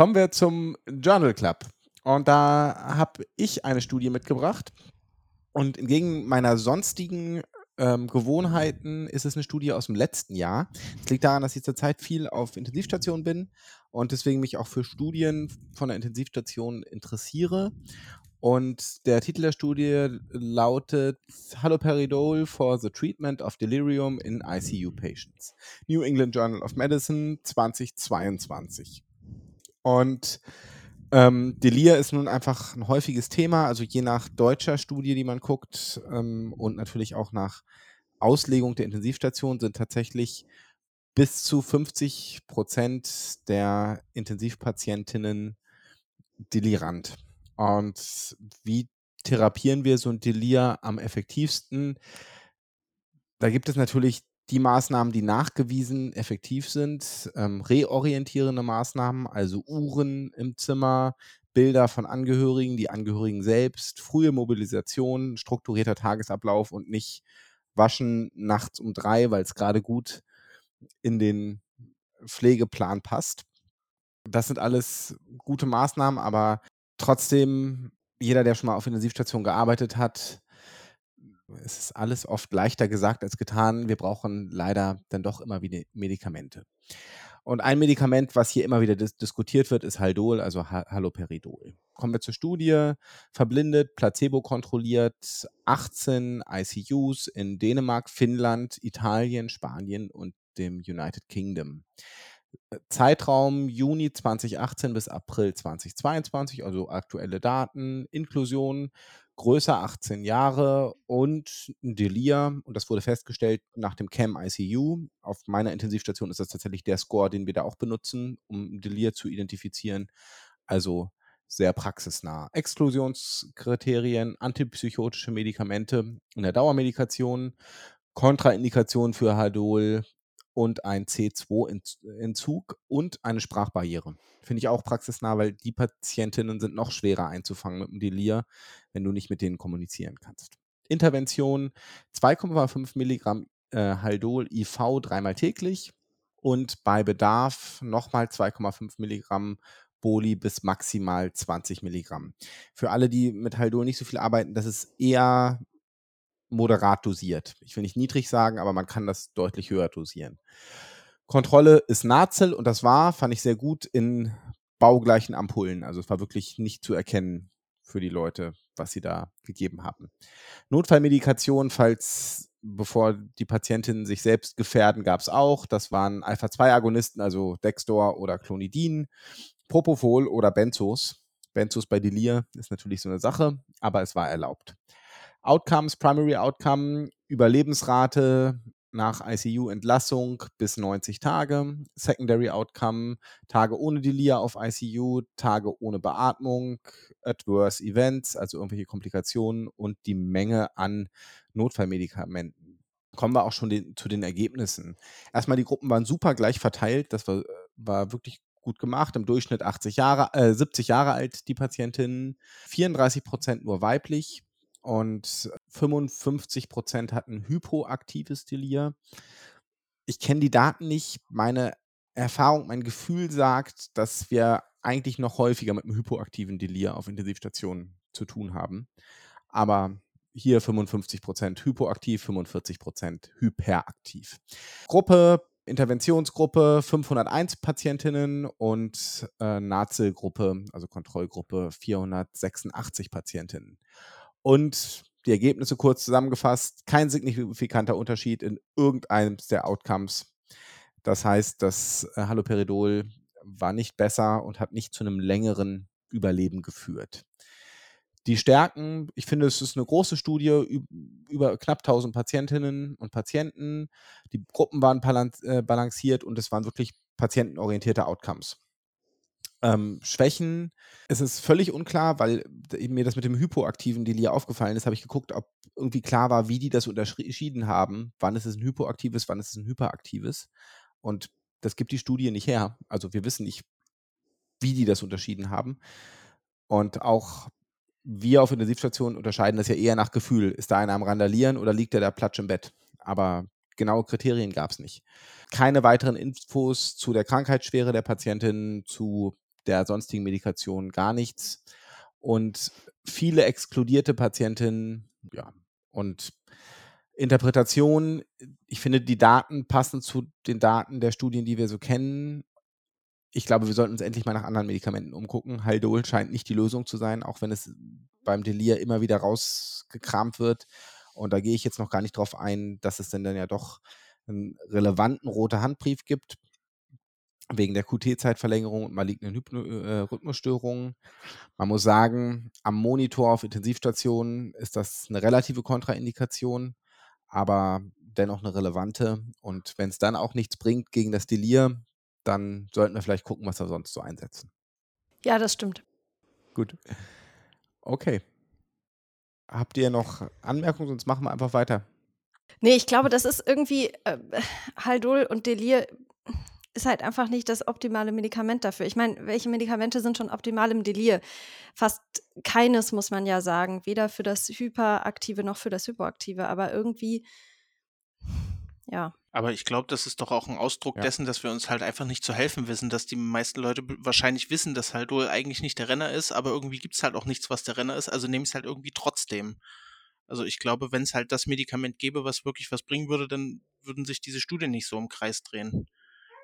Kommen wir zum Journal Club. Und da habe ich eine Studie mitgebracht. Und entgegen meiner sonstigen ähm, Gewohnheiten ist es eine Studie aus dem letzten Jahr. Es liegt daran, dass ich zurzeit viel auf Intensivstationen bin und deswegen mich auch für Studien von der Intensivstation interessiere. Und der Titel der Studie lautet Haloperidol for the Treatment of Delirium in ICU Patients. New England Journal of Medicine 2022. Und ähm, Delir ist nun einfach ein häufiges Thema, also je nach deutscher Studie, die man guckt ähm, und natürlich auch nach Auslegung der Intensivstation sind tatsächlich bis zu 50 Prozent der Intensivpatientinnen delirant. Und wie therapieren wir so ein Delir am effektivsten? Da gibt es natürlich die Maßnahmen, die nachgewiesen effektiv sind, ähm, reorientierende Maßnahmen, also Uhren im Zimmer, Bilder von Angehörigen, die Angehörigen selbst, frühe Mobilisation, strukturierter Tagesablauf und nicht waschen nachts um drei, weil es gerade gut in den Pflegeplan passt. Das sind alles gute Maßnahmen, aber trotzdem, jeder, der schon mal auf Intensivstation gearbeitet hat, es ist alles oft leichter gesagt als getan. Wir brauchen leider dann doch immer wieder Medikamente. Und ein Medikament, was hier immer wieder dis diskutiert wird, ist Haldol, also ha Haloperidol. Kommen wir zur Studie. Verblindet, placebo-kontrolliert, 18 ICUs in Dänemark, Finnland, Italien, Spanien und dem United Kingdom. Zeitraum Juni 2018 bis April 2022, also aktuelle Daten, Inklusion, größer 18 Jahre und ein Delir. Und das wurde festgestellt nach dem CAM ICU. Auf meiner Intensivstation ist das tatsächlich der Score, den wir da auch benutzen, um Delir zu identifizieren. Also sehr praxisnah. Exklusionskriterien, antipsychotische Medikamente in der Dauermedikation, Kontraindikation für Hadol, und ein C2-Entzug und eine Sprachbarriere. Finde ich auch praxisnah, weil die Patientinnen sind noch schwerer einzufangen mit dem Delir, wenn du nicht mit denen kommunizieren kannst. Intervention 2,5 Milligramm äh, Haldol IV dreimal täglich und bei Bedarf nochmal 2,5 Milligramm Boli bis maximal 20 Milligramm. Für alle, die mit Haldol nicht so viel arbeiten, das ist eher moderat dosiert. Ich will nicht niedrig sagen, aber man kann das deutlich höher dosieren. Kontrolle ist Nazel und das war, fand ich sehr gut, in baugleichen Ampullen. Also es war wirklich nicht zu erkennen für die Leute, was sie da gegeben haben. Notfallmedikation, falls bevor die Patientinnen sich selbst gefährden, gab es auch. Das waren Alpha-2-Agonisten, also Dextor oder Clonidin, Propofol oder Benzos. Benzos bei Delir ist natürlich so eine Sache, aber es war erlaubt. Outcomes, Primary Outcome, Überlebensrate nach ICU-Entlassung bis 90 Tage, Secondary Outcome, Tage ohne Delir auf ICU, Tage ohne Beatmung, Adverse Events, also irgendwelche Komplikationen und die Menge an Notfallmedikamenten. Kommen wir auch schon den, zu den Ergebnissen. Erstmal, die Gruppen waren super gleich verteilt, das war, war wirklich gut gemacht. Im Durchschnitt 80 Jahre, äh, 70 Jahre alt die Patientinnen, 34 Prozent nur weiblich, und 55 Prozent hatten hypoaktives Delir. Ich kenne die Daten nicht. Meine Erfahrung, mein Gefühl sagt, dass wir eigentlich noch häufiger mit einem hypoaktiven Delir auf Intensivstationen zu tun haben. Aber hier 55 Prozent hypoaktiv, 45 Prozent hyperaktiv. Gruppe, Interventionsgruppe 501 Patientinnen und äh, Nazelgruppe, also Kontrollgruppe 486 Patientinnen. Und die Ergebnisse kurz zusammengefasst, kein signifikanter Unterschied in irgendeinem der Outcomes. Das heißt, das äh, Haloperidol war nicht besser und hat nicht zu einem längeren Überleben geführt. Die Stärken, ich finde, es ist eine große Studie über knapp 1000 Patientinnen und Patienten. Die Gruppen waren äh, balanciert und es waren wirklich patientenorientierte Outcomes. Ähm, Schwächen es ist völlig unklar, weil mir das mit dem hypoaktiven Delir aufgefallen ist, habe ich geguckt, ob irgendwie klar war, wie die das unterschieden haben. Wann ist es ein hypoaktives, wann ist es ein hyperaktives. Und das gibt die Studie nicht her. Also wir wissen nicht, wie die das unterschieden haben. Und auch wir auf Intensivstationen unterscheiden das ja eher nach Gefühl. Ist da einer am Randalieren oder liegt der da platsch im Bett? Aber genaue Kriterien gab es nicht. Keine weiteren Infos zu der Krankheitsschwere der Patientin, zu der sonstigen Medikation gar nichts. Und viele exkludierte Patientinnen, ja, und Interpretation, ich finde, die Daten passen zu den Daten der Studien, die wir so kennen. Ich glaube, wir sollten uns endlich mal nach anderen Medikamenten umgucken. Haldol scheint nicht die Lösung zu sein, auch wenn es beim Delir immer wieder rausgekramt wird. Und da gehe ich jetzt noch gar nicht drauf ein, dass es denn dann ja doch einen relevanten rote Handbrief gibt, wegen der QT-Zeitverlängerung und malignen Hypno äh, Rhythmusstörungen. Man muss sagen, am Monitor auf Intensivstationen ist das eine relative Kontraindikation aber dennoch eine relevante. Und wenn es dann auch nichts bringt gegen das Delir, dann sollten wir vielleicht gucken, was wir sonst so einsetzen. Ja, das stimmt. Gut. Okay. Habt ihr noch Anmerkungen? Sonst machen wir einfach weiter. Nee, ich glaube, das ist irgendwie äh, Haldol und Delir ist halt einfach nicht das optimale Medikament dafür. Ich meine, welche Medikamente sind schon optimal im Delir? Fast keines, muss man ja sagen. Weder für das Hyperaktive noch für das Hypoaktive. Aber irgendwie, ja. Aber ich glaube, das ist doch auch ein Ausdruck ja. dessen, dass wir uns halt einfach nicht zu helfen wissen, dass die meisten Leute wahrscheinlich wissen, dass Haldol eigentlich nicht der Renner ist, aber irgendwie gibt es halt auch nichts, was der Renner ist, also nehmen es halt irgendwie trotzdem. Also ich glaube, wenn es halt das Medikament gäbe, was wirklich was bringen würde, dann würden sich diese Studien nicht so im Kreis drehen.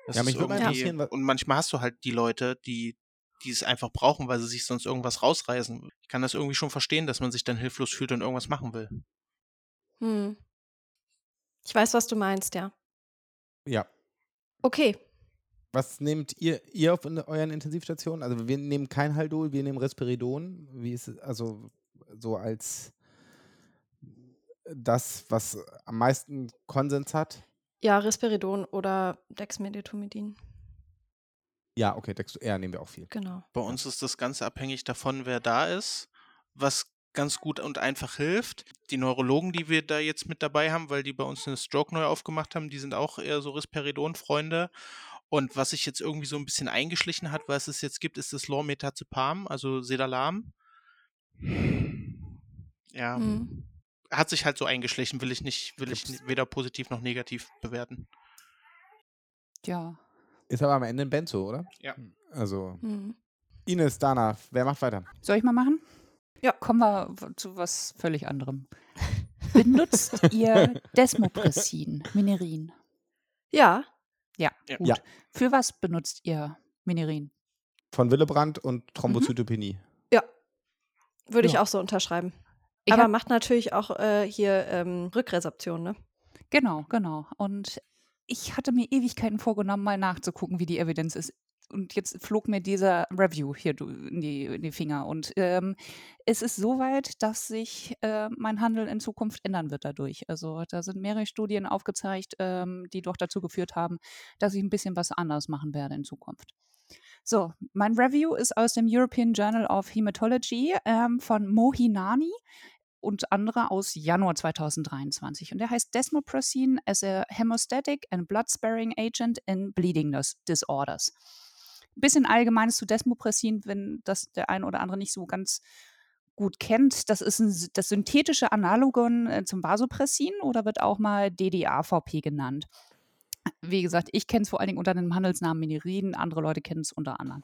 Das ja, mich würde mal interessieren. Und manchmal hast du halt die Leute, die, die es einfach brauchen, weil sie sich sonst irgendwas rausreißen. Ich kann das irgendwie schon verstehen, dass man sich dann hilflos fühlt und irgendwas machen will. Hm. Ich weiß, was du meinst, ja. Ja. Okay. Was nehmt ihr, ihr auf in euren Intensivstationen? Also wir nehmen kein Haldol, wir nehmen Risperidon. Wie ist es, also so als das, was am meisten Konsens hat? Ja, Risperidon oder Dexmedetomidin. Ja, okay, Dex ja, nehmen wir auch viel. Genau. Bei uns ist das Ganze abhängig davon, wer da ist. Was ganz gut und einfach hilft. Die Neurologen, die wir da jetzt mit dabei haben, weil die bei uns eine Stroke neu aufgemacht haben, die sind auch eher so Risperidon-Freunde. Und was sich jetzt irgendwie so ein bisschen eingeschlichen hat, was es jetzt gibt, ist das Lormetazepam, also Sedalam. Ja. Mhm hat sich halt so eingeschlichen, will ich nicht, will Gibt's. ich weder positiv noch negativ bewerten. Ja. Ist aber am Ende ein Benzo, oder? Ja. Also. Mhm. Ines, Dana, wer macht weiter? Soll ich mal machen? Ja. Kommen wir zu was völlig anderem. Benutzt ihr Desmopressin, Minerin? Ja. Ja, gut. Ja. Für was benutzt ihr Minerin? Von Willebrand und Thrombozytopenie. Mhm. Ja. Würde ja. ich auch so unterschreiben. Ich Aber macht natürlich auch äh, hier ähm, Rückresorption, ne? Genau, genau. Und ich hatte mir Ewigkeiten vorgenommen, mal nachzugucken, wie die Evidenz ist. Und jetzt flog mir dieser Review hier in die, in die Finger. Und ähm, es ist soweit, dass sich äh, mein Handel in Zukunft ändern wird dadurch. Also da sind mehrere Studien aufgezeigt, ähm, die doch dazu geführt haben, dass ich ein bisschen was anders machen werde in Zukunft. So, mein Review ist aus dem European Journal of Hematology ähm, von Mohinani und andere aus Januar 2023. Und der heißt Desmopressin as a Hemostatic and Blood-Sparing Agent in Bleeding Disorders. Ein bisschen Allgemeines zu Desmopressin, wenn das der ein oder andere nicht so ganz gut kennt. Das ist ein, das synthetische Analogon äh, zum Vasopressin oder wird auch mal DDAVP genannt. Wie gesagt, ich kenne es vor allen Dingen unter dem Handelsnamen Minerin, andere Leute kennen es unter anderem.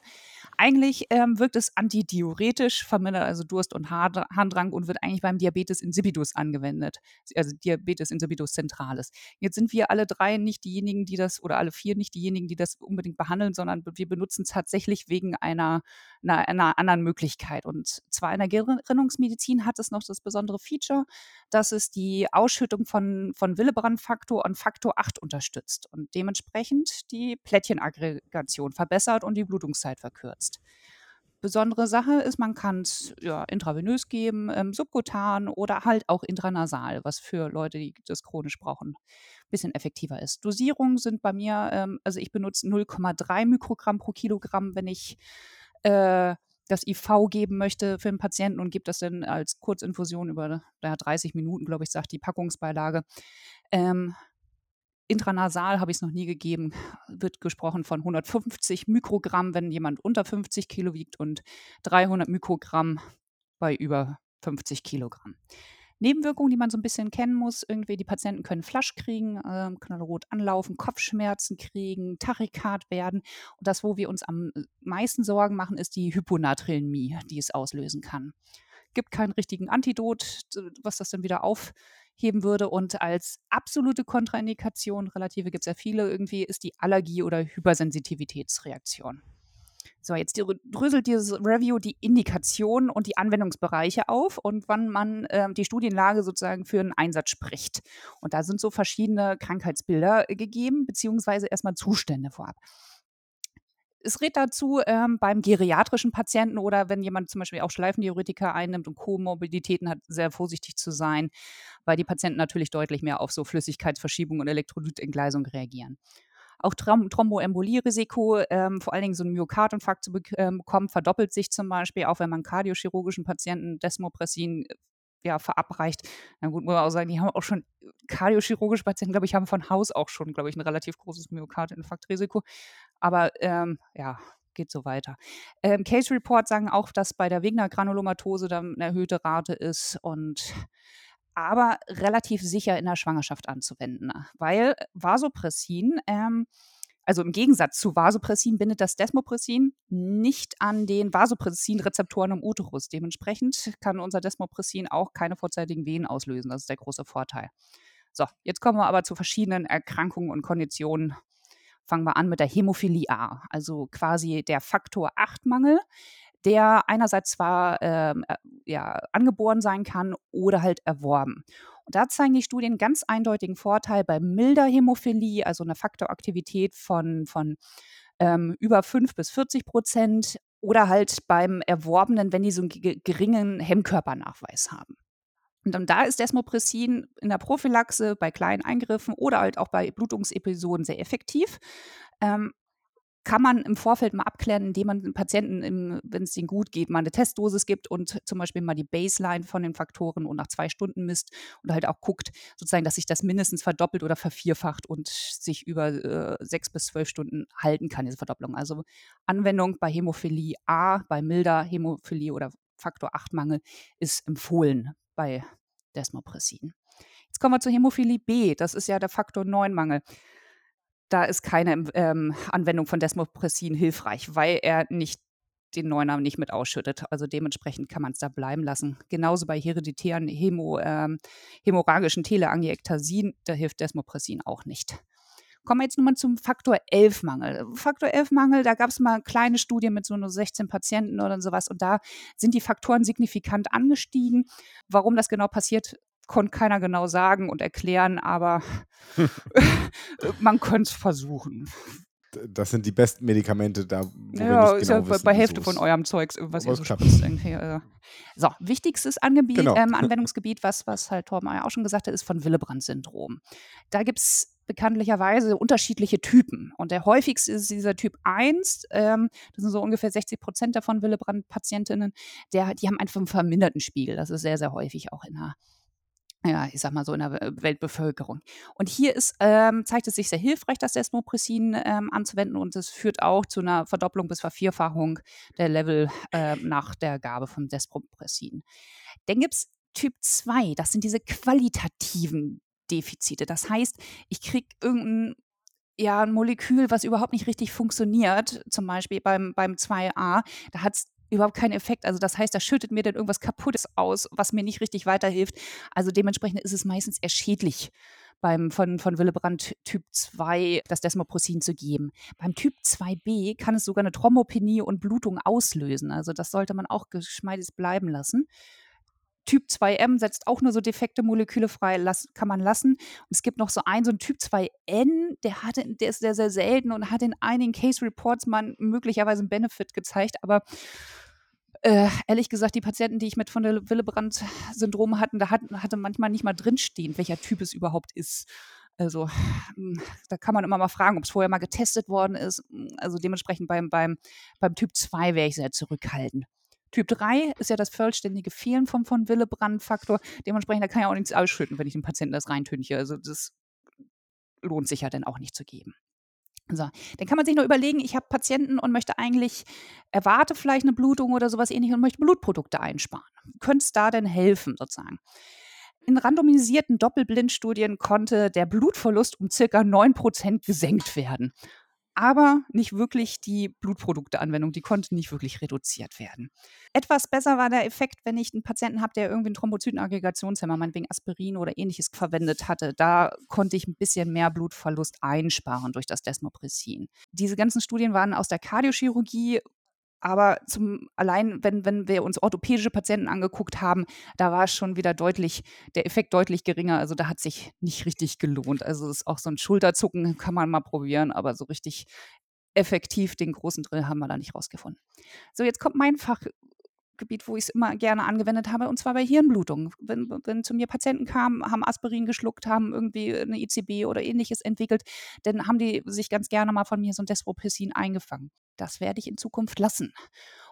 Eigentlich ähm, wirkt es antidiuretisch, vermindert also Durst und Harndrang und wird eigentlich beim Diabetes insipidus angewendet, also Diabetes insipidus centralis. Jetzt sind wir alle drei nicht diejenigen, die das, oder alle vier nicht diejenigen, die das unbedingt behandeln, sondern wir benutzen es tatsächlich wegen einer, einer, einer anderen Möglichkeit. Und zwar in der Gerinnungsmedizin hat es noch das besondere Feature, dass es die Ausschüttung von, von Willebrand-Faktor und Faktor 8 unterstützt und dementsprechend die Plättchenaggregation verbessert und die Blutungszeit verkürzt. Besondere Sache ist, man kann es ja, intravenös geben, ähm, subkutan oder halt auch intranasal, was für Leute, die das chronisch brauchen, ein bisschen effektiver ist. Dosierungen sind bei mir, ähm, also ich benutze 0,3 Mikrogramm pro Kilogramm, wenn ich äh, das IV geben möchte für den Patienten und gebe das dann als Kurzinfusion über ja, 30 Minuten, glaube ich, sagt die Packungsbeilage. Ähm, Intranasal habe ich es noch nie gegeben. Wird gesprochen von 150 Mikrogramm, wenn jemand unter 50 Kilo wiegt und 300 Mikrogramm bei über 50 Kilogramm. Nebenwirkungen, die man so ein bisschen kennen muss, irgendwie die Patienten können Flasch kriegen, äh, knallrot anlaufen, Kopfschmerzen kriegen, Tachykard werden. Und das, wo wir uns am meisten Sorgen machen, ist die Hyponatremie, die es auslösen kann. Gibt keinen richtigen Antidot, was das dann wieder aufheben würde. Und als absolute Kontraindikation, relative gibt es ja viele irgendwie, ist die Allergie- oder Hypersensitivitätsreaktion. So, jetzt dröselt dieses Review die Indikationen und die Anwendungsbereiche auf und wann man äh, die Studienlage sozusagen für einen Einsatz spricht. Und da sind so verschiedene Krankheitsbilder äh, gegeben, beziehungsweise erstmal Zustände vorab. Es rät dazu, ähm, beim geriatrischen Patienten oder wenn jemand zum Beispiel auch Schleifendiuretika einnimmt und Komorbiditäten hat, sehr vorsichtig zu sein, weil die Patienten natürlich deutlich mehr auf so Flüssigkeitsverschiebung und Elektrolytentgleisung reagieren. Auch Trom Thromboembolierisiko, ähm, vor allen Dingen so einen Myokardinfarkt zu ähm, bekommen, verdoppelt sich zum Beispiel, auch wenn man kardiochirurgischen Patienten Desmopressin äh, ja, verabreicht. Na gut, muss man auch sagen, die haben auch schon kardiochirurgische Patienten, glaube ich, haben von Haus auch schon, glaube ich, ein relativ großes Myokardinfarktrisiko. Aber ähm, ja, geht so weiter. Ähm, Case Report sagen auch, dass bei der Wegner-Granulomatose dann eine erhöhte Rate ist und aber relativ sicher in der Schwangerschaft anzuwenden, weil Vasopressin, ähm, also im Gegensatz zu Vasopressin bindet das Desmopressin nicht an den Vasopressin-Rezeptoren im Uterus. Dementsprechend kann unser Desmopressin auch keine vorzeitigen Wehen auslösen. Das ist der große Vorteil. So, jetzt kommen wir aber zu verschiedenen Erkrankungen und Konditionen. Fangen wir an mit der Hämophilie A, also quasi der Faktor 8-Mangel der einerseits zwar ähm, äh, ja, angeboren sein kann oder halt erworben. Und da zeigen die Studien ganz eindeutigen Vorteil bei milder Hämophilie, also einer Faktoraktivität von, von ähm, über 5 bis 40 Prozent oder halt beim Erworbenen, wenn die so einen geringen Hemmkörpernachweis haben. Und dann da ist Desmopressin in der Prophylaxe bei kleinen Eingriffen oder halt auch bei Blutungsepisoden sehr effektiv. Ähm, kann man im Vorfeld mal abklären, indem man den Patienten, wenn es ihnen gut geht, mal eine Testdosis gibt und zum Beispiel mal die Baseline von den Faktoren und nach zwei Stunden misst und halt auch guckt, sozusagen, dass sich das mindestens verdoppelt oder vervierfacht und sich über äh, sechs bis zwölf Stunden halten kann, diese Verdopplung. Also Anwendung bei Hämophilie A, bei milder Hämophilie oder Faktor 8-Mangel ist empfohlen bei Desmopressin. Jetzt kommen wir zur Hämophilie B, das ist ja der Faktor 9-Mangel da ist keine ähm, Anwendung von Desmopressin hilfreich, weil er nicht den Neunamen nicht mit ausschüttet. Also dementsprechend kann man es da bleiben lassen. Genauso bei hereditären Hämo, ähm, hämorrhagischen Teleangiektasien, da hilft Desmopressin auch nicht. Kommen wir jetzt nochmal zum Faktor 11-Mangel. Faktor 11-Mangel, da gab es mal kleine Studien mit so nur 16 Patienten oder sowas und da sind die Faktoren signifikant angestiegen. Warum das genau passiert, konnte keiner genau sagen und erklären, aber man könnte es versuchen. Das sind die besten Medikamente da, wo ja, wir nicht genau ja wissen, bei Hälfte von eurem Zeugs irgendwas ihr so. Also. So, wichtigstes Angebiet, genau. ähm, Anwendungsgebiet, was, was halt Torben auch schon gesagt hat, ist von Willebrand-Syndrom. Da gibt es bekanntlicherweise unterschiedliche Typen. Und der häufigste ist dieser Typ 1. Ähm, das sind so ungefähr 60 Prozent davon Willebrand-Patientinnen. Die haben einfach einen verminderten Spiegel. Das ist sehr, sehr häufig auch in der ja, ich sag mal so in der Weltbevölkerung. Und hier ist, ähm, zeigt es sich sehr hilfreich, das Desmopressin ähm, anzuwenden und es führt auch zu einer Verdopplung bis Vervierfachung der Level äh, nach der Gabe von Desmopressin. Dann gibt es Typ 2, das sind diese qualitativen Defizite. Das heißt, ich kriege irgendein ja, ein Molekül, was überhaupt nicht richtig funktioniert, zum Beispiel beim, beim 2a, da hat es überhaupt keinen Effekt. Also das heißt, da schüttet mir dann irgendwas Kaputtes aus, was mir nicht richtig weiterhilft. Also dementsprechend ist es meistens eher schädlich, beim, von, von Willebrand Typ 2 das Desmopressin zu geben. Beim Typ 2b kann es sogar eine Thrombopenie und Blutung auslösen. Also das sollte man auch geschmeidig bleiben lassen. Typ 2M setzt auch nur so defekte Moleküle frei, las, kann man lassen. Und es gibt noch so einen, so einen Typ 2N, der, hatte, der ist sehr, sehr selten und hat in einigen Case Reports mal möglicherweise einen Benefit gezeigt, aber äh, ehrlich gesagt, die Patienten, die ich mit von der Willebrand-Syndrom hatten, da hat, hatte manchmal nicht mal drinstehen, welcher Typ es überhaupt ist. Also hm, da kann man immer mal fragen, ob es vorher mal getestet worden ist. Also dementsprechend beim, beim, beim Typ 2 wäre ich sehr zurückhaltend. Typ 3 ist ja das vollständige Fehlen vom von Willebrand-Faktor. Dementsprechend, da kann ich auch nichts ausschütten, wenn ich dem Patienten das reintünche. Also das lohnt sich ja dann auch nicht zu geben. So, dann kann man sich noch überlegen, ich habe Patienten und möchte eigentlich, erwarte vielleicht eine Blutung oder sowas ähnliches und möchte Blutprodukte einsparen. Könnte es da denn helfen, sozusagen? In randomisierten Doppelblindstudien konnte der Blutverlust um circa 9% gesenkt werden aber nicht wirklich die Blutprodukteanwendung, die konnte nicht wirklich reduziert werden. Etwas besser war der Effekt, wenn ich einen Patienten habe, der irgendwie einen Thrombozytenaggregationshemmer, meinetwegen Aspirin oder ähnliches verwendet hatte. Da konnte ich ein bisschen mehr Blutverlust einsparen durch das Desmopressin. Diese ganzen Studien waren aus der Kardiochirurgie aber zum, allein, wenn, wenn wir uns orthopädische Patienten angeguckt haben, da war schon wieder deutlich, der Effekt deutlich geringer. Also da hat sich nicht richtig gelohnt. Also es ist auch so ein Schulterzucken, kann man mal probieren, aber so richtig effektiv den großen Drill haben wir da nicht rausgefunden. So, jetzt kommt mein Fach, Gebiet, wo ich es immer gerne angewendet habe, und zwar bei Hirnblutung. Wenn, wenn zu mir Patienten kamen, haben Aspirin geschluckt, haben irgendwie eine ICB oder ähnliches entwickelt, dann haben die sich ganz gerne mal von mir so ein Desmopressin eingefangen. Das werde ich in Zukunft lassen.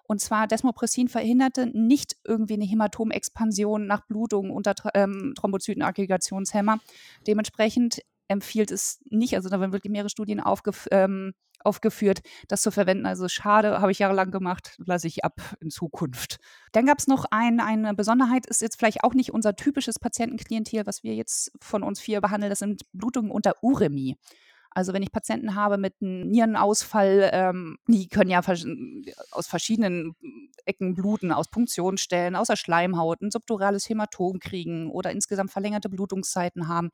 Und zwar Desmopressin verhinderte nicht irgendwie eine Hämatomexpansion nach Blutung unter ähm, Thrombozytenaggregationshemmer. Dementsprechend empfiehlt es nicht, also da werden wirklich mehrere Studien aufgef ähm, aufgeführt, das zu verwenden. Also schade, habe ich jahrelang gemacht, lasse ich ab in Zukunft. Dann gab es noch ein, eine Besonderheit, ist jetzt vielleicht auch nicht unser typisches Patientenklientel, was wir jetzt von uns vier behandeln, das sind Blutungen unter Uremie. Also wenn ich Patienten habe mit einem Nierenausfall, ähm, die können ja aus verschiedenen Ecken bluten, aus Punktionsstellen, aus der Schleimhaut, ein subdurales Hämatom kriegen oder insgesamt verlängerte Blutungszeiten haben.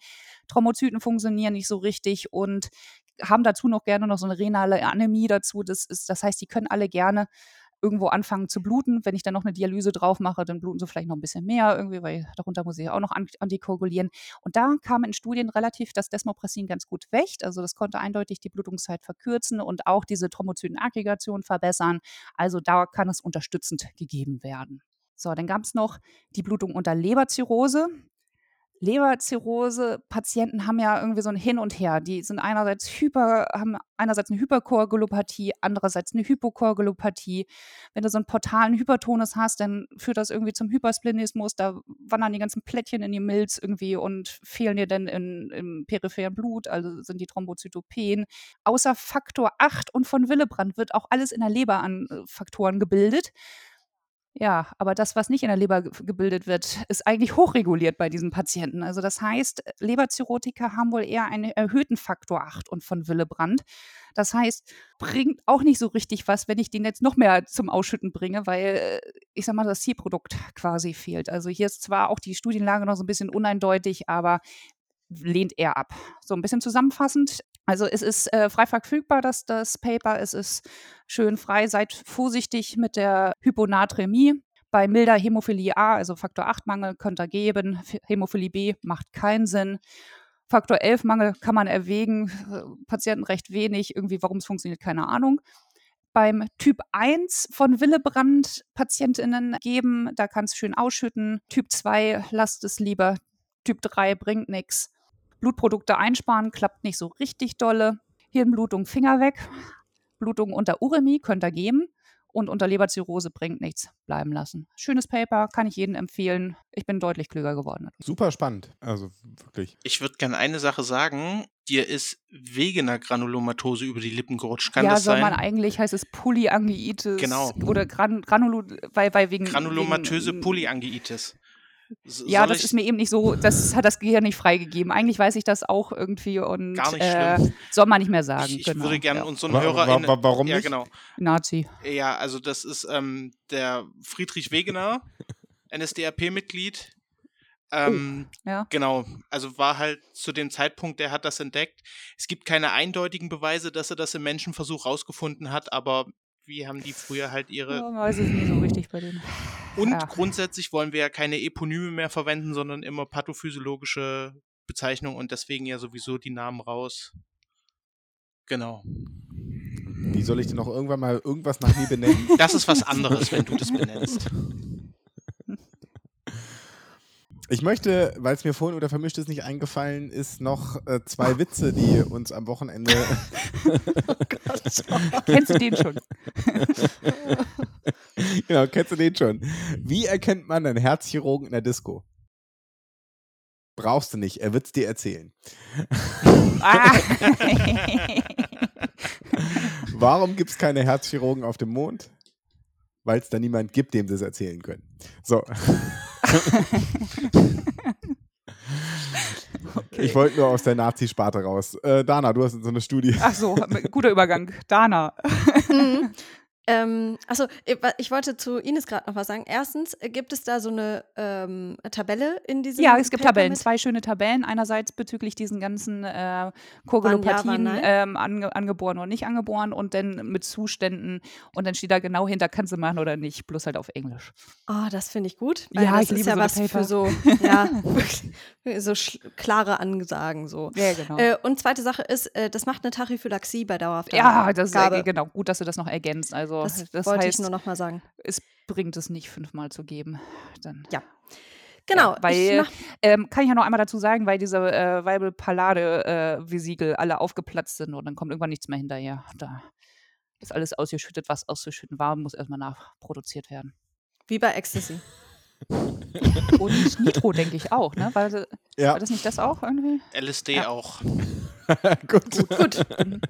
Thrombozyten funktionieren nicht so richtig und haben dazu noch gerne noch so eine renale Anämie dazu. Das, ist, das heißt, die können alle gerne irgendwo anfangen zu bluten. Wenn ich dann noch eine Dialyse drauf mache, dann bluten sie vielleicht noch ein bisschen mehr irgendwie, weil darunter muss ich auch noch antikoagulieren. Und da kam in Studien relativ das Desmopressin ganz gut weg. Also das konnte eindeutig die Blutungszeit verkürzen und auch diese Thrombozytenaggregation verbessern. Also da kann es unterstützend gegeben werden. So, dann gab es noch die Blutung unter Leberzirrhose. Leberzirrhose-Patienten haben ja irgendwie so ein Hin und Her. Die sind einerseits hyper, haben einerseits eine Hyperkoagulopathie, andererseits eine Hypokoagulopathie. Wenn du so einen portalen Hypertonus hast, dann führt das irgendwie zum Hypersplenismus. Da wandern die ganzen Plättchen in die Milz irgendwie und fehlen dir dann in, im peripheren Blut, also sind die Thrombozytopien. Außer Faktor 8 und von Willebrand wird auch alles in der Leber an äh, Faktoren gebildet. Ja, aber das, was nicht in der Leber gebildet wird, ist eigentlich hochreguliert bei diesen Patienten. Also das heißt, Leberzirrhotiker haben wohl eher einen erhöhten Faktor 8 und von Willebrand. Das heißt, bringt auch nicht so richtig was, wenn ich den jetzt noch mehr zum Ausschütten bringe, weil ich sag mal, das Zielprodukt quasi fehlt. Also hier ist zwar auch die Studienlage noch so ein bisschen uneindeutig, aber lehnt er ab. So ein bisschen zusammenfassend. Also es ist äh, frei verfügbar, das, das Paper. Es ist schön frei. Seid vorsichtig mit der Hyponatremie. Bei milder Hämophilie A, also Faktor 8 Mangel, könnt ihr geben. Hämophilie B macht keinen Sinn. Faktor 11 Mangel kann man erwägen. Patienten recht wenig. Irgendwie, warum es funktioniert, keine Ahnung. Beim Typ 1 von Willebrand Patientinnen geben, da kann es schön ausschütten. Typ 2 lasst es lieber. Typ 3 bringt nichts. Blutprodukte einsparen klappt nicht so richtig dolle. Hirnblutung, Finger weg. Blutung unter Uremie könnt ihr geben. Und unter Leberzirrhose bringt nichts. Bleiben lassen. Schönes Paper, kann ich jedem empfehlen. Ich bin deutlich klüger geworden. Super spannend. Also wirklich. Ich würde gerne eine Sache sagen. Dir ist Wegener Granulomatose über die Lippen gerutscht. Kann ja, das soll sein? man eigentlich, heißt es Polyangiitis. Genau. Oder Gran Granulo, weil, weil wegen. Granulomatöse wegen, Polyangiitis. Ja, das ist mir eben nicht so, das hat das Gehirn nicht freigegeben. Eigentlich weiß ich das auch irgendwie und Gar nicht äh, soll man nicht mehr sagen. Ich, ich genau, würde gerne ja. unseren Wa- Hörer. wa- wa- warum ja, nicht? genau. Nazi. Ja, also das ist ähm, der Friedrich Wegener, NSDAP-Mitglied. Ähm, Ja. Genau, also war halt zu dem Zeitpunkt, der hat das entdeckt. Es gibt keine eindeutigen Beweise, dass er das im Menschenversuch rausgefunden hat, aber wie haben die früher halt ihre. Ja, weiß es nie so richtig bei denen. Und ja. grundsätzlich wollen wir ja keine Eponyme mehr verwenden, sondern immer pathophysiologische Bezeichnungen und deswegen ja sowieso die Namen raus. Genau. Wie soll ich denn noch irgendwann mal irgendwas nach mir benennen? Das ist was anderes, wenn du das benennst. Ich möchte, weil es mir vorhin oder vermischt ist nicht eingefallen ist, noch äh, zwei Witze, die uns am Wochenende. Kennst du den schon? genau, kennst du den schon? Wie erkennt man einen Herzchirurgen in der Disco? Brauchst du nicht, er wird's dir erzählen. ah. Warum gibt es keine Herzchirurgen auf dem Mond? Weil es da niemand gibt, dem sie es erzählen können. So. Okay. Ich wollte nur aus der Nazi-Sparte raus. Äh, Dana, du hast so eine Studie. Ach so, guter Übergang. Dana. Mhm. Ähm, achso, ich wollte zu Ines gerade noch was sagen. Erstens, äh, gibt es da so eine ähm, Tabelle in diesem Ja, es gibt Paper Tabellen, mit? zwei schöne Tabellen. Einerseits bezüglich diesen ganzen äh, Koagulopathien, ja, ähm, ange angeboren und nicht angeboren und dann mit Zuständen. Und dann steht da genau hinter, kannst du machen oder nicht, bloß halt auf Englisch. Oh, das finde ich gut. ja, ich liebe ist ja so was Paper. für so, ja, so klare Ansagen. So. Ja, genau. Äh, und zweite Sache ist, äh, das macht eine Tachyphylaxie bei dauerhafter Ja, das ist äh, genau gut, dass du das noch ergänzt. Also das, das wollte heißt, ich nur noch mal sagen. Es bringt es nicht, fünfmal zu geben. Dann. Ja. Genau. Ja, weil, ähm, kann ich ja noch einmal dazu sagen, weil diese äh, Weibel Pallade-Vesikel äh, alle aufgeplatzt sind und dann kommt irgendwann nichts mehr hinterher. Da ist alles ausgeschüttet, was auszuschütten war, muss erstmal nachproduziert werden. Wie bei Ecstasy. und Nitro, denke ich auch, ne? War, ja. war das nicht das auch irgendwie? LSD ja. auch. gut. gut. gut.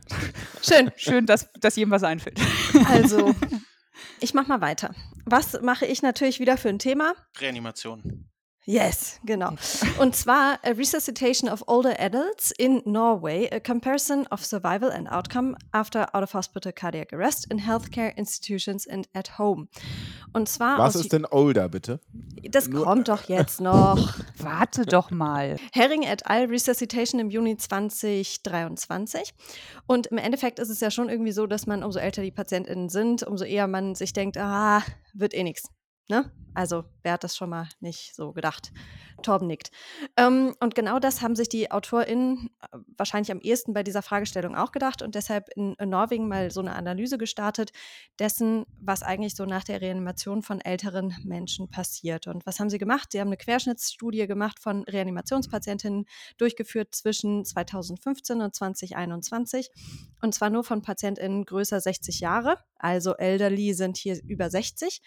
Schön. Schön, dass, dass jedem was einfällt. Also, ich mach mal weiter. Was mache ich natürlich wieder für ein Thema? Reanimation. Yes, genau. Und zwar a Resuscitation of Older Adults in Norway, a comparison of survival and outcome after out-of-hospital cardiac arrest in healthcare institutions and at home. Und zwar Was ist denn older, bitte? Das Nur kommt doch jetzt noch. Warte doch mal. Herring et al. Resuscitation im Juni 2023. Und im Endeffekt ist es ja schon irgendwie so, dass man, umso älter die PatientInnen sind, umso eher man sich denkt, ah, wird eh nichts. Ne? Also, wer hat das schon mal nicht so gedacht? Torben nickt. Ähm, und genau das haben sich die AutorInnen äh, wahrscheinlich am ehesten bei dieser Fragestellung auch gedacht und deshalb in, Norwegen mal so eine Analyse gestartet dessen, was eigentlich so nach der Reanimation von älteren Menschen passiert. Und was haben sie gemacht? Sie haben eine Querschnittsstudie gemacht von Reanimationspatientinnen durchgeführt zwischen 2015 und 2021 und zwar nur von PatientInnen größer 60 Jahre, also elderly sind hier über 60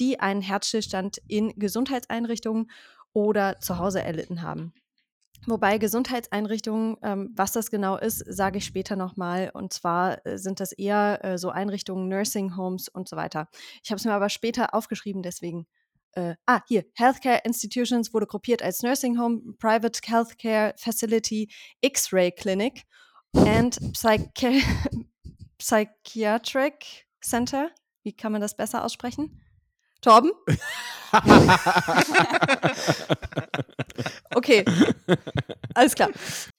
die einen Herzstillstand in Gesundheitseinrichtungen oder zu Hause erlitten haben. Wobei Gesundheitseinrichtungen, ähm, was das genau ist, sage ich später nochmal. Und zwar äh, sind das eher äh, so Einrichtungen, Nursing Homes und so weiter. Ich habe es mir aber später aufgeschrieben, deswegen. Äh, ah, hier, Healthcare Institutions wurde gruppiert als Nursing Home, Private Healthcare Facility, X-Ray Clinic and Psychi Psychiatric Center. Wie kann man das besser aussprechen? Torben? okay, alles klar.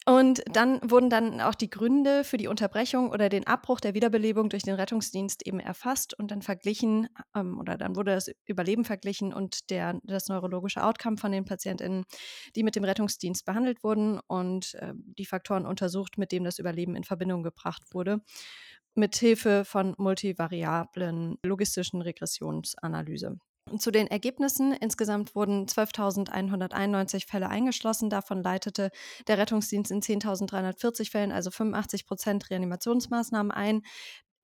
Und dann wurden dann auch die Gründe für die Unterbrechung oder den Abbruch der Wiederbelebung durch den Rettungsdienst eben erfasst und dann verglichen ähm, oder dann wurde das Überleben verglichen und der, das neurologische Outcome von den PatientInnen, die mit dem Rettungsdienst behandelt wurden und äh, die Faktoren untersucht, mit dem das Überleben in Verbindung gebracht wurde mit Hilfe von multivariablen logistischen Regressionsanalyse. Zu den Ergebnissen insgesamt wurden 12.191 Fälle eingeschlossen. Davon leitete der Rettungsdienst in 10.340 Fällen, also 85 Prozent Reanimationsmaßnahmen ein.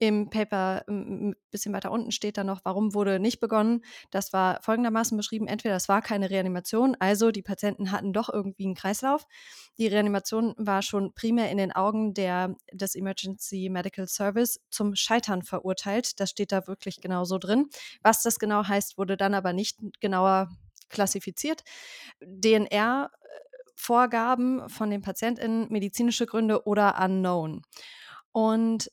Im Paper ein bisschen weiter unten steht da noch, warum wurde nicht begonnen. Das war folgendermaßen beschrieben. Entweder es war keine Reanimation, also die Patienten hatten doch irgendwie einen Kreislauf. Die Reanimation war schon primär in den Augen der, des Emergency Medical Service zum Scheitern verurteilt. Das steht da wirklich genau so drin. Was das genau heißt, wurde dann aber nicht genauer klassifiziert. DNR Vorgaben von den PatientInnen, medizinische Gründe oder unknown. Und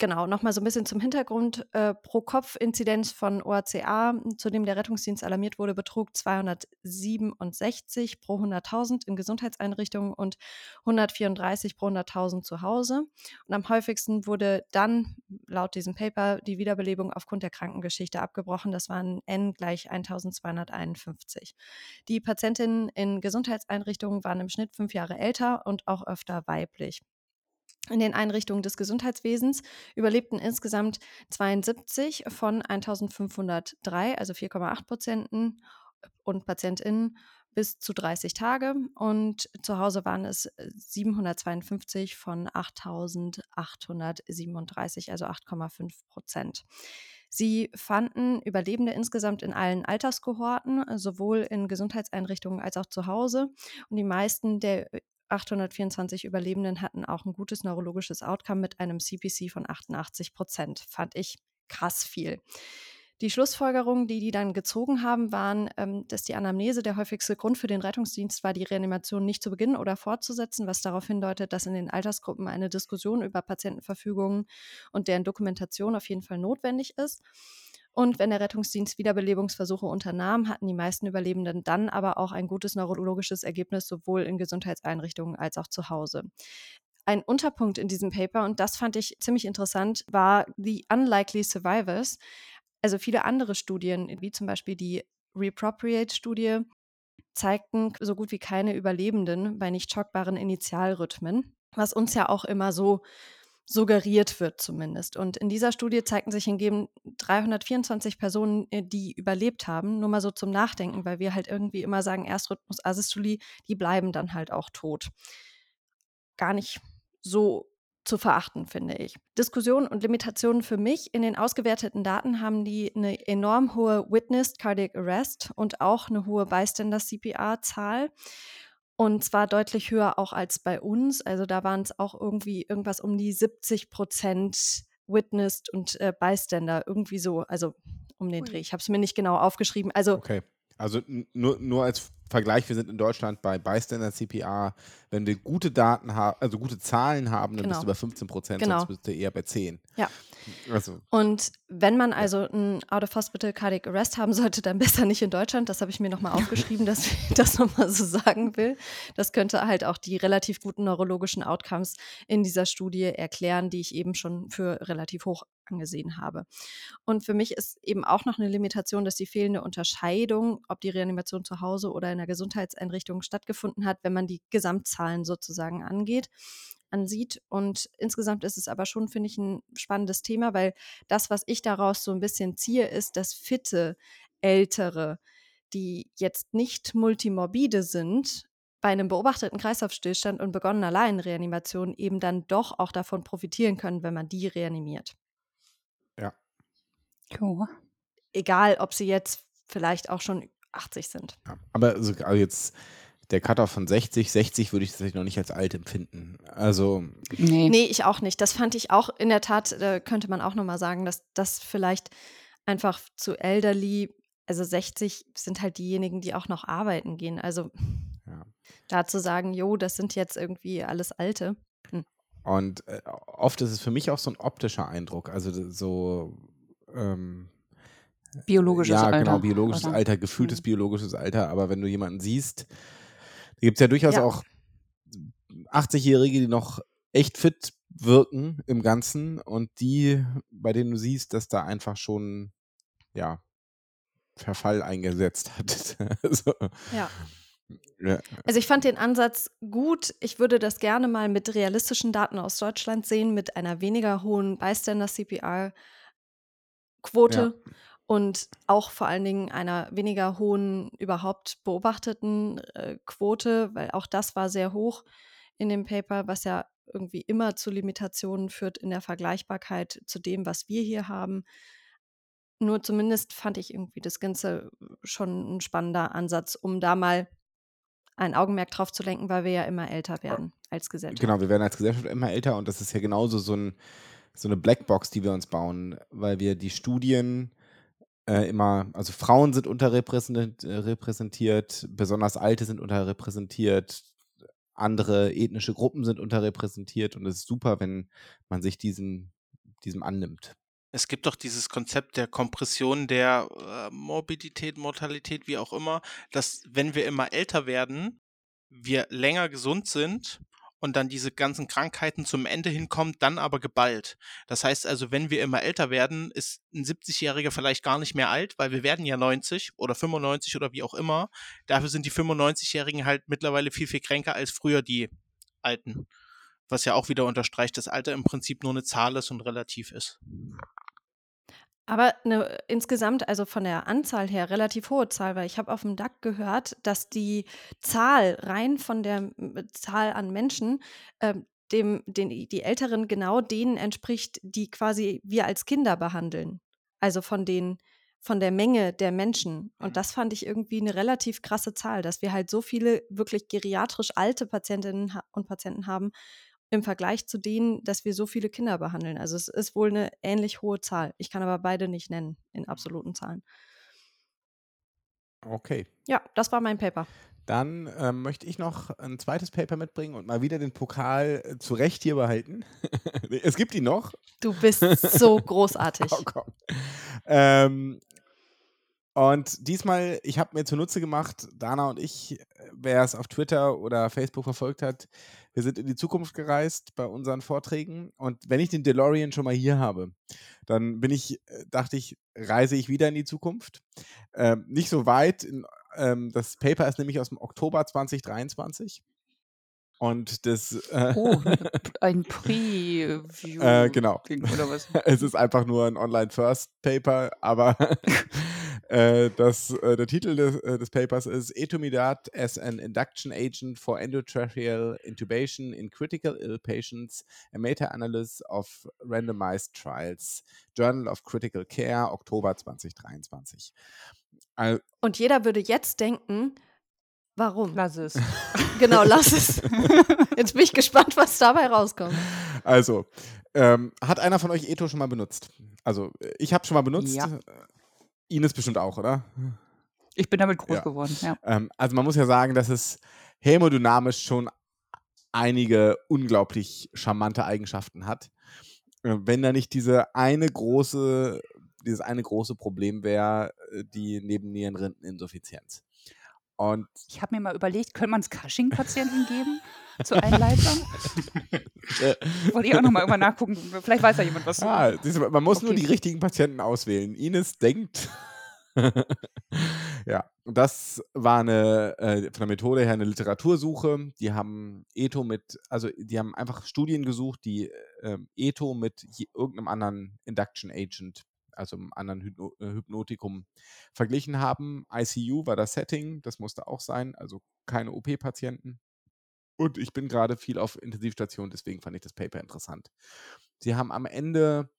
Genau, nochmal so ein bisschen zum Hintergrund. Äh, Pro-Kopf-Inzidenz von OACA, zu dem der Rettungsdienst alarmiert wurde, betrug 267 pro 100.000 in Gesundheitseinrichtungen und 134 pro 100.000 zu Hause. Und am häufigsten wurde dann, laut diesem Paper, die Wiederbelebung aufgrund der Krankengeschichte abgebrochen. Das waren N gleich 1251. Die Patientinnen in Gesundheitseinrichtungen waren im Schnitt fünf Jahre älter und auch öfter weiblich in den Einrichtungen des Gesundheitswesens überlebten insgesamt 72 von 1503, also 4,8 Prozenten und PatientInnen bis zu 30 Tage und zu Hause waren es 752 von 8837, also 8,5 Prozent. Sie fanden Überlebende insgesamt in allen Alterskohorten, sowohl in Gesundheitseinrichtungen als auch zu Hause. Und die meisten der 824 Überlebenden hatten auch ein gutes neurologisches Outcome mit einem CPC von 88 Prozent. Fand ich krass viel. Die Schlussfolgerungen, die die dann gezogen haben, waren, ähm, dass die Anamnese der häufigste Grund für den Rettungsdienst war, die Reanimation nicht zu beginnen oder fortzusetzen, was darauf hindeutet, dass in den Altersgruppen eine Diskussion über Patientenverfügungen und deren Dokumentation auf jeden Fall notwendig ist. Und wenn der Rettungsdienst Wiederbelebungsversuche unternahm, hatten die meisten Überlebenden dann aber auch ein gutes neurologisches Ergebnis, sowohl in Gesundheitseinrichtungen als auch zu Hause. Ein Unterpunkt in diesem Paper, und das fand ich ziemlich interessant, war The Unlikely Survivors. Also viele andere Studien, wie zum Beispiel die Repropriate-Studie, zeigten so gut wie keine Überlebenden bei nicht schockbaren Initialrhythmen, was uns ja auch immer so suggeriert wird zumindest. Und in dieser Studie zeigten sich hingegen 324 Personen, äh, die überlebt haben, nur mal so zum Nachdenken, weil wir halt irgendwie immer sagen, Erstrhythmus, Asystolie, die bleiben dann halt auch tot. Gar nicht so zu verachten, finde ich. Diskussionen und Limitationen für mich in den ausgewerteten Daten haben die eine enorm hohe Witnessed Cardiac Arrest und auch eine hohe Bystander CPR-Zahl. Und zwar deutlich höher auch als bei uns. Also da waren es auch irgendwie irgendwas um die 70 Prozent Witnessed und äh, Bystander, irgendwie so, also um den Dreh. Ich habe es mir nicht genau aufgeschrieben. Also okay. Also nur, nur als Vergleich, wir sind in Deutschland bei Bystander CPR, wenn wir gute Daten haben, also gute Zahlen haben, dann genau. bist du bei 15 Prozent, genau. sonst bist du eher bei 10. Ja. Also. Und wenn man also einen Out-of-Hospital Cardiac Arrest haben sollte, dann besser nicht in Deutschland. Das habe ich mir nochmal aufgeschrieben, dass ich das nochmal so sagen will. Das könnte halt auch die relativ guten neurologischen Outcomes in dieser Studie erklären, die ich eben schon für relativ hoch angesehen habe. Und für mich ist eben auch noch eine Limitation, dass die fehlende Unterscheidung, ob die Reanimation zu Hause oder in einer Gesundheitseinrichtung stattgefunden hat, wenn man die Gesamtzahlen sozusagen angeht ansieht. Und insgesamt ist es aber schon, finde ich, ein spannendes Thema, weil das, was ich daraus so ein bisschen ziehe, ist, dass fitte, ältere, die jetzt nicht multimorbide sind, bei einem beobachteten Kreislaufstillstand und begonnener Laienreanimation eben dann doch auch davon profitieren können, wenn man die reanimiert. Ja. Cool. Egal, ob sie jetzt vielleicht auch schon 80 sind. Ja, aber also jetzt der Cutoff von 60, 60 würde ich tatsächlich noch nicht als alt empfinden. Also. Nee. nee, ich auch nicht. Das fand ich auch in der Tat, da könnte man auch nochmal sagen, dass das vielleicht einfach zu elderly, also 60 sind halt diejenigen, die auch noch arbeiten gehen. Also ja. da zu sagen, jo, das sind jetzt irgendwie alles Alte. Hm. Und äh, oft ist es für mich auch so ein optischer Eindruck. Also so ähm, biologisches ja, Alter. Ja, genau, biologisches oder? Alter, gefühltes mhm. biologisches Alter. Aber wenn du jemanden siehst, da gibt es ja durchaus ja. auch 80-Jährige, die noch echt fit wirken im Ganzen und die, bei denen du siehst, dass da einfach schon, ja, Verfall eingesetzt hat. also, ja. Ja. Also ich fand den Ansatz gut. Ich würde das gerne mal mit realistischen Daten aus Deutschland sehen, mit einer weniger hohen Bystander-CPR-Quote ja. Und auch vor allen Dingen einer weniger hohen überhaupt beobachteten äh, Quote, weil auch das war sehr hoch in dem Paper, was ja irgendwie immer zu Limitationen führt in der Vergleichbarkeit zu dem, was wir hier haben. Nur zumindest fand ich irgendwie das Ganze schon ein spannender Ansatz, um da mal ein Augenmerk drauf zu lenken, weil wir ja immer älter werden als Gesellschaft. Genau, wir werden als Gesellschaft immer älter und das ist ja genauso so, ein, so eine Blackbox, die wir uns bauen, weil wir die Studien äh, immer, also Frauen sind unterrepräsentiert, äh, besonders Alte sind unterrepräsentiert, andere ethnische Gruppen sind unterrepräsentiert und es ist super, wenn man sich diesen, diesem annimmt. Es gibt doch dieses Konzept der Kompression der äh, Morbidität, Mortalität, wie auch immer, dass wenn wir immer älter werden, wir länger gesund sind und dann diese ganzen Krankheiten zum Ende hinkommen, dann aber geballt. Das heißt also, wenn wir immer älter werden, ist ein 70-Jähriger vielleicht gar nicht mehr alt, weil wir werden ja 90 oder 95 oder wie auch immer. Dafür sind die 95-Jährigen halt mittlerweile viel, viel kränker als früher die Alten. Was ja auch wieder unterstreicht, dass Alter im Prinzip nur eine Zahl ist und relativ ist. Aber eine insgesamt, also von der Anzahl her, relativ hohe Zahl, weil ich habe auf dem DAC gehört, dass die Zahl rein von der Zahl an Menschen, äh, dem, den, die Älteren genau denen entspricht, die quasi wir als Kinder behandeln. Also von den, von der Menge der Menschen. Und mhm. das fand ich irgendwie eine relativ krasse Zahl, dass wir halt so viele wirklich geriatrisch alte Patientinnen und Patienten haben im Vergleich zu denen, dass wir so viele Kinder behandeln. Also es ist wohl eine ähnlich hohe Zahl. Ich kann aber beide nicht nennen in absoluten Zahlen. Okay. Ja, das war mein Paper. Dann ähm, möchte ich noch ein zweites Paper mitbringen und mal wieder den Pokal äh, zurecht hier behalten. es gibt ihn noch. Du bist so großartig. Oh Gott. Ähm, und diesmal, ich habe mir zunutze gemacht, Dana und ich, wer es auf Twitter oder Facebook verfolgt hat, wir sind in die Zukunft gereist bei unseren Vorträgen. Und wenn ich den DeLorean schon mal hier habe, dann bin ich, äh, dachte ich, reise ich wieder in die Zukunft. Ähm, nicht so weit. In, ähm, das Paper ist nämlich aus dem Oktober 2023. Und das. Äh, oh, ein Preview. Äh, genau. Oder was? es ist einfach nur ein Online-First-Paper, aber Äh, das, äh, der Titel des, äh, des, Papers ist Etomidat as an Induction Agent for Endotracheal Intubation in Critical Ill Patients, a Meta-Analysis of Randomized Trials, Journal of Critical Care, Oktober 2023. Al Und jeder würde jetzt denken, Warum? Lass es. genau, lass es. Jetzt bin ich gespannt, was dabei rauskommt. Also, ähm, hat einer von euch Eto schon mal benutzt? Also, ich habe schon mal benutzt. Ja. Ines bestimmt auch, oder? Ich bin damit groß Ja. geworden, ja. Ähm, also man muss ja sagen, dass es hämodynamisch schon einige unglaublich charmante Eigenschaften hat. Äh, Wenn da nicht diese eine große, dieses eine große Problem wäre, äh, die Nebennierenrindeninsuffizienz. Und Ich habe mir mal überlegt, könnte man es Cushing-Patienten geben zur Einleitung? äh, Wollte ich auch nochmal irgendwann nachgucken. Vielleicht weiß ja jemand was. ah, du, man muss nur Okay. die richtigen Patienten auswählen. Ines denkt. ja, und das war eine, äh, von der Methode her eine Literatursuche. Die haben Eto mit, also die haben einfach Studien gesucht, die ähm, Eto mit je, irgendeinem anderen Induction Agent, also einem anderen Hypno äh, Hypnotikum verglichen haben. ICU war das Setting, das musste auch sein, also keine OP-Patienten. Und ich bin gerade viel auf Intensivstation, deswegen fand ich das Paper interessant. Sie haben am Ende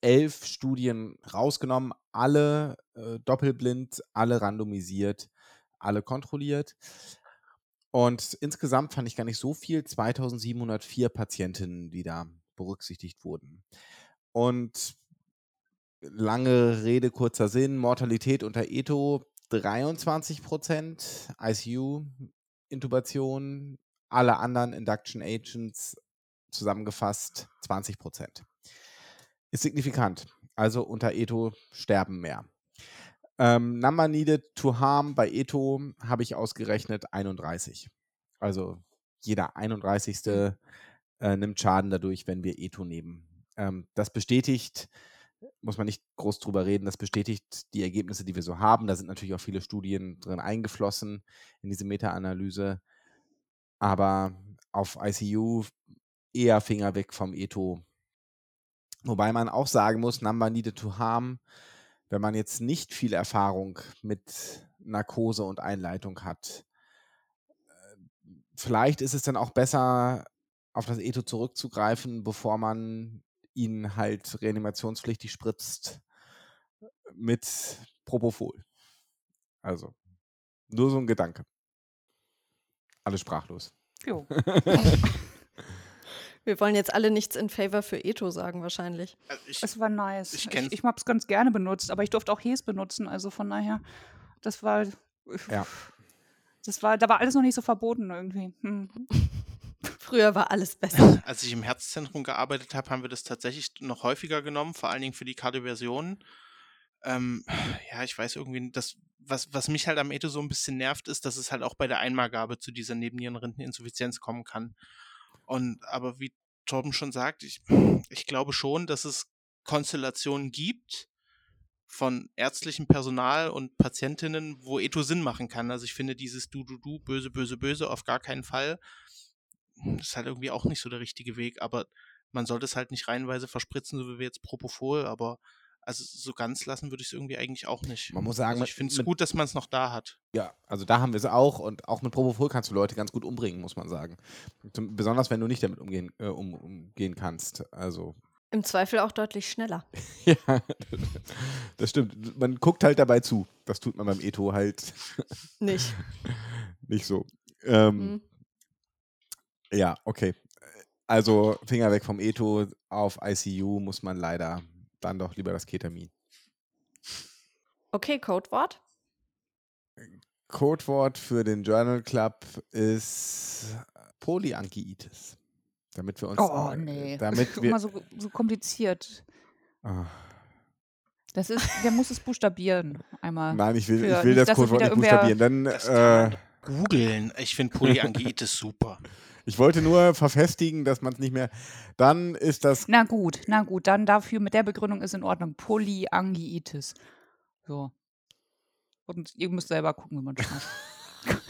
elf Studien rausgenommen, alle äh, doppelblind, alle randomisiert, alle kontrolliert. Und insgesamt fand ich gar nicht so viel, 2704 Patientinnen, die da berücksichtigt wurden. Und lange Rede, kurzer Sinn, Mortalität unter Eto 23 Prozent, ICU-Intubation, alle anderen Induction Agents zusammengefasst 20 Prozent. Ist signifikant. Also unter Eto sterben mehr. Ähm, number needed to harm bei Eto habe ich ausgerechnet 31. Also jeder 31. Äh, nimmt Schaden dadurch, wenn wir Eto nehmen. Ähm, das bestätigt, muss man nicht groß drüber reden, das bestätigt die Ergebnisse, die wir so haben. Da sind natürlich auch viele Studien drin eingeflossen in diese Meta-Analyse. Aber auf ICU eher Finger weg vom Eto. Wobei man auch sagen muss, Number needed to harm, wenn man jetzt nicht viel Erfahrung mit Narkose und Einleitung hat. äh, Vielleicht ist es dann auch besser, auf das Eto zurückzugreifen, bevor man ihn halt reanimationspflichtig spritzt mit Propofol. Also, nur so ein Gedanke. Alle sprachlos. Jo. Wir wollen jetzt alle nichts in Favor für Eto sagen, wahrscheinlich. Also ich, Es war nice. Ich Ich, ich, habe es ganz gerne benutzt, aber ich durfte auch Hes benutzen. Also von daher, das war. Ja. Das war, da war alles noch nicht so verboten irgendwie. Hm. Früher war alles besser. als ich im Herzzentrum gearbeitet habe, haben wir das tatsächlich noch häufiger genommen, vor allen Dingen für die Kardioversionen. Ähm, ja, ich weiß irgendwie, das, was, was mich halt am Eto so ein bisschen nervt, ist, dass es halt auch bei der Einmalgabe zu dieser Nebennierenrindeninsuffizienz kommen kann. Und aber wie Torben schon sagt, ich, ich glaube schon, dass es Konstellationen gibt von ärztlichem Personal und Patientinnen, wo Eto Sinn machen kann. Also ich finde dieses Du, Du, Du, böse, böse, böse auf gar keinen Fall. Das ist halt irgendwie auch nicht so der richtige Weg, aber man sollte es halt nicht reihenweise verspritzen, so wie wir jetzt Propofol, aber also so ganz lassen würde ich es irgendwie eigentlich auch nicht. Man muss sagen, also ich finde es gut, dass man es noch da hat. Ja, also da haben wir es auch und auch mit Propofol kannst du Leute ganz gut umbringen, muss man sagen. Zum, besonders wenn du nicht damit umgehen, äh, um, umgehen kannst. Also, Im Zweifel auch deutlich schneller. ja, das stimmt. Man guckt halt dabei zu. Das tut man beim Eto halt Nicht. nicht so. Ähm, Mhm. Ja, okay. Also Finger weg vom Eto, auf ICU muss man leider dann doch lieber das Ketamin. Okay, Codewort. Codewort für den Journal Club ist Polyangiitis. Damit wir uns. Oh, äh, nee. Damit Immer wir. so, so kompliziert. Ah, Das ist, der muss es buchstabieren. Einmal. nein, ich will, für- ich will nicht, das Codewort nicht buchstabieren. Dann, Das äh, googeln. Ich finde Polyangiitis super. ich wollte nur verfestigen, dass man es nicht mehr. Dann ist das. Na gut, na gut, dann dafür mit der Begründung ist in Ordnung. Polyangiitis. So. Und ihr müsst selber gucken, wie man schreibt.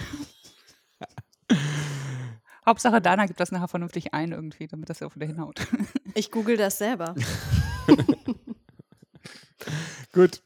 Hauptsache Dana gibt das nachher vernünftig ein irgendwie, damit das auch wieder hinhaut. Ich google das selber. Gut.